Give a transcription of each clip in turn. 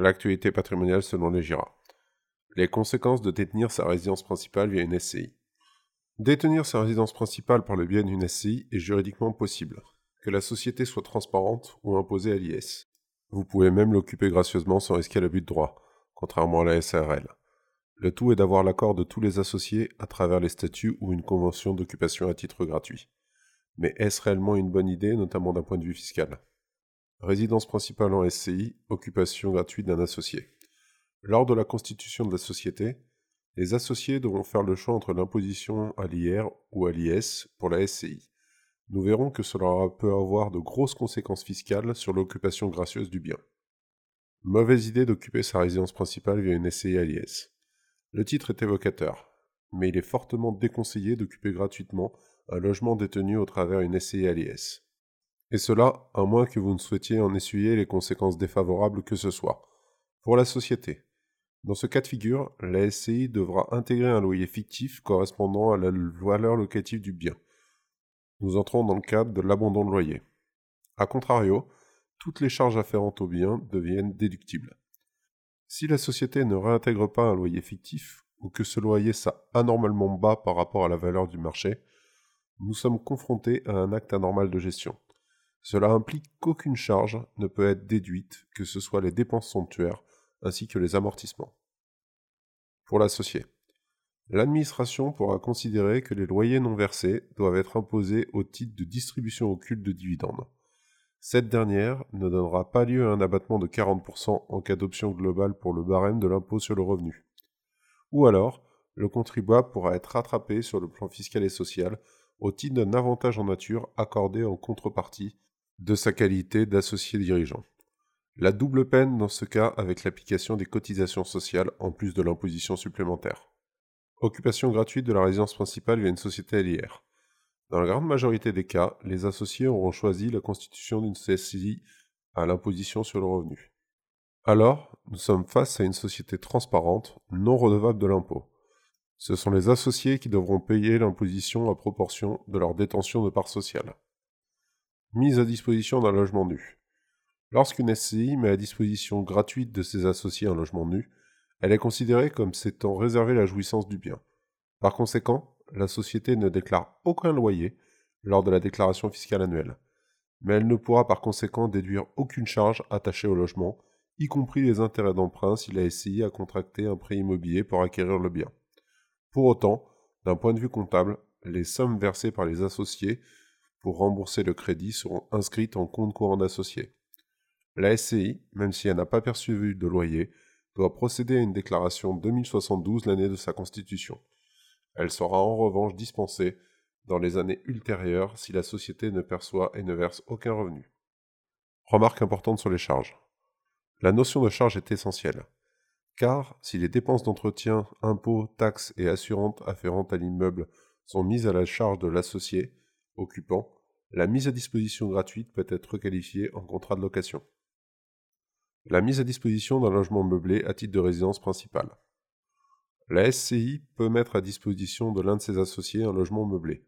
L'actualité patrimoniale selon les GIRA. Les conséquences de détenir sa résidence principale via une SCI. Détenir sa résidence principale par le biais d'une SCI est juridiquement possible, que la société soit transparente ou imposée à l'IS. Vous pouvez même l'occuper gracieusement sans risquer l'abus de droit, contrairement à la SARL. Le tout est d'avoir l'accord de tous les associés à travers les statuts ou une convention d'occupation à titre gratuit. Mais est-ce réellement une bonne idée, notamment d'un point de vue fiscal? Résidence principale en SCI, occupation gratuite d'un associé. Lors de la constitution de la société, les associés devront faire le choix entre l'imposition à l'IR ou à l'IS pour la SCI. Nous verrons que cela peut avoir de grosses conséquences fiscales sur l'occupation gracieuse du bien. Mauvaise idée d'occuper sa résidence principale via une SCI à l'IS. Le titre est évocateur, mais il est fortement déconseillé d'occuper gratuitement un logement détenu au travers une SCI à l'IS. Et cela, à moins que vous ne souhaitiez en essuyer les conséquences défavorables que ce soit. Pour la société. Dans ce cas de figure, la SCI devra intégrer un loyer fictif correspondant à la valeur locative du bien. Nous entrons dans le cadre de l'abandon de loyer. A contrario, toutes les charges afférentes au bien deviennent déductibles. Si la société ne réintègre pas un loyer fictif, ou que ce loyer soit anormalement bas par rapport à la valeur du marché, nous sommes confrontés à un acte anormal de gestion. Cela implique qu'aucune charge ne peut être déduite, que ce soit les dépenses somptuaires ainsi que les amortissements. Pour l'associé, l'administration pourra considérer que les loyers non versés doivent être imposés au titre de distribution occulte de dividendes. Cette dernière ne donnera pas lieu à un abattement de 40% en cas d'option globale pour le barème de l'impôt sur le revenu. Ou alors, le contribuable pourra être rattrapé sur le plan fiscal et social au titre d'un avantage en nature accordé en contrepartie de sa qualité d'associé dirigeant. La double peine dans ce cas avec l'application des cotisations sociales en plus de l'imposition supplémentaire. Occupation gratuite de la résidence principale via une société LIR. Dans la grande majorité des cas, les associés auront choisi la constitution d'une CSI à l'imposition sur le revenu. Alors, nous sommes face à une société transparente, non redevable de l'impôt. Ce sont les associés qui devront payer l'imposition à proportion de leur détention de parts sociales. Mise à disposition d'un logement nu. Lorsqu'une SCI met à disposition gratuite de ses associés un logement nu, elle est considérée comme s'étant réservé la jouissance du bien. Par conséquent, la société ne déclare aucun loyer lors de la déclaration fiscale annuelle, mais elle ne pourra par conséquent déduire aucune charge attachée au logement, y compris les intérêts d'emprunt si la SCI a contracté un prêt immobilier pour acquérir le bien. Pour autant, d'un point de vue comptable, les sommes versées par les associés pour rembourser le crédit seront inscrites en compte courant d'associés. La SCI, même si elle n'a pas perçu de loyer, doit procéder à une déclaration 2072 l'année de sa constitution. Elle sera en revanche dispensée dans les années ultérieures si la société ne perçoit et ne verse aucun revenu. Remarque importante sur les charges. La notion de charge est essentielle car si les dépenses d'entretien, impôts, taxes et assurantes afférentes à l'immeuble sont mises à la charge de l'associé occupant, la mise à disposition gratuite peut être requalifiée en contrat de location. La mise à disposition d'un logement meublé à titre de résidence principale. La SCI peut mettre à disposition de l'un de ses associés un logement meublé.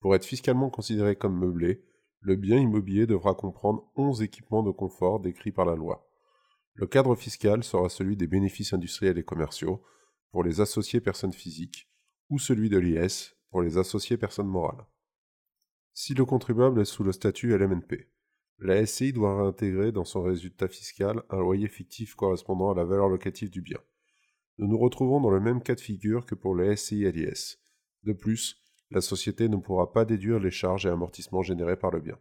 Pour être fiscalement considéré comme meublé, le bien immobilier devra comprendre 11 équipements de confort décrits par la loi. Le cadre fiscal sera celui des bénéfices industriels et commerciaux pour les associés personnes physiques ou celui de l'IS pour les associés personnes morales. Si le contribuable est sous le statut LMNP, la SCI doit réintégrer dans son résultat fiscal un loyer fictif correspondant à la valeur locative du bien. Nous nous retrouvons dans le même cas de figure que pour les SCI LIS. De plus, la société ne pourra pas déduire les charges et amortissements générés par le bien.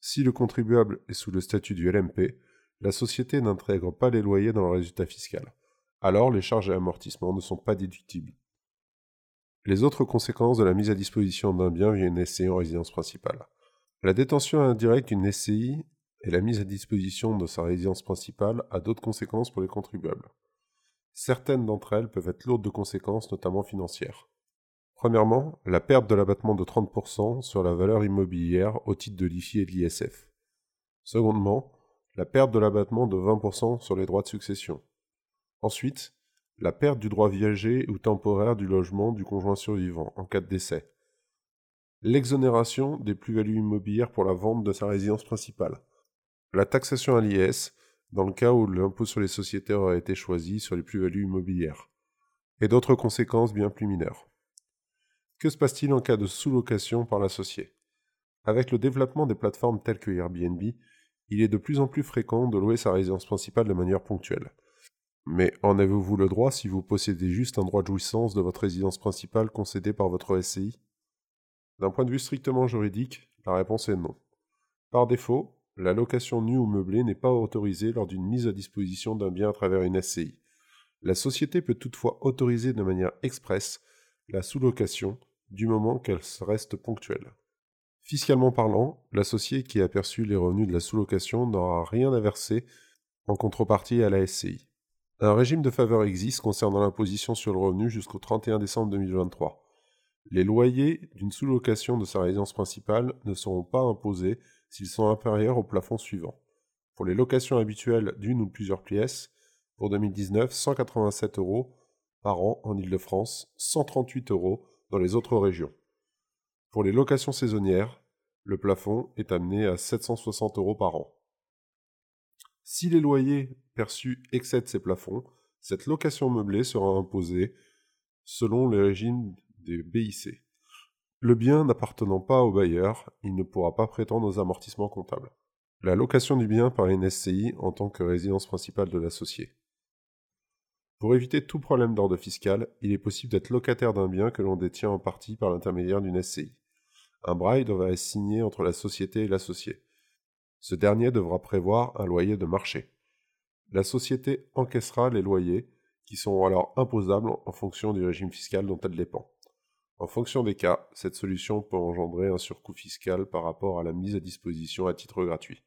Si le contribuable est sous le statut du LMP, la société n'intègre pas les loyers dans le résultat fiscal. Alors les charges et amortissements ne sont pas déductibles. Les autres conséquences de la mise à disposition d'un bien via une SCI en résidence principale. La détention indirecte d'une SCI et la mise à disposition de sa résidence principale a d'autres conséquences pour les contribuables. Certaines d'entre elles peuvent être lourdes de conséquences, notamment financières. Premièrement, la perte de l'abattement de 30% sur la valeur immobilière au titre de l'IFI et de l'ISF. Secondement, la perte de l'abattement de 20% sur les droits de succession. Ensuite, la perte du droit viager ou temporaire du logement du conjoint survivant en cas de décès. L'exonération des plus-values immobilières pour la vente de sa résidence principale. La taxation à l'IS dans le cas où l'impôt sur les sociétés aurait été choisi sur les plus-values immobilières, et d'autres conséquences bien plus mineures. Que se passe-t-il en cas de sous-location par l'associé? Avec le développement des plateformes telles que Airbnb, il est de plus en plus fréquent de louer sa résidence principale de manière ponctuelle. Mais en avez-vous le droit si vous possédez juste un droit de jouissance de votre résidence principale concédé par votre SCI D'un point de vue strictement juridique, la réponse est non. Par défaut, la location nue ou meublée n'est pas autorisée lors d'une mise à disposition d'un bien à travers une SCI. La société peut toutefois autoriser de manière expresse la sous-location du moment qu'elle reste ponctuelle. Fiscalement parlant, l'associé qui a perçu les revenus de la sous-location n'aura rien à verser en contrepartie à la SCI. Un régime de faveur existe concernant l'imposition sur le revenu jusqu'au 31 décembre 2023. Les loyers d'une sous-location de sa résidence principale ne seront pas imposés s'ils sont inférieurs au plafond suivant. Pour les locations habituelles d'une ou plusieurs pièces, pour 2019, 187 euros par an en Ile-de-France, 138 euros dans les autres régions. Pour les locations saisonnières, le plafond est amené à 760 euros par an. Si les loyers perçus excèdent ces plafonds, cette location meublée sera imposée selon le régime des BIC. Le bien n'appartenant pas au bailleur, il ne pourra pas prétendre aux amortissements comptables. La location du bien par une SCI en tant que résidence principale de l'associé. Pour éviter tout problème d'ordre fiscal, il est possible d'être locataire d'un bien que l'on détient en partie par l'intermédiaire d'une SCI. Un braille devra être signé entre la société et l'associé. Ce dernier devra prévoir un loyer de marché. La société encaissera les loyers, qui sont alors imposables en fonction du régime fiscal dont elle dépend. En fonction des cas, cette solution peut engendrer un surcoût fiscal par rapport à la mise à disposition à titre gratuit.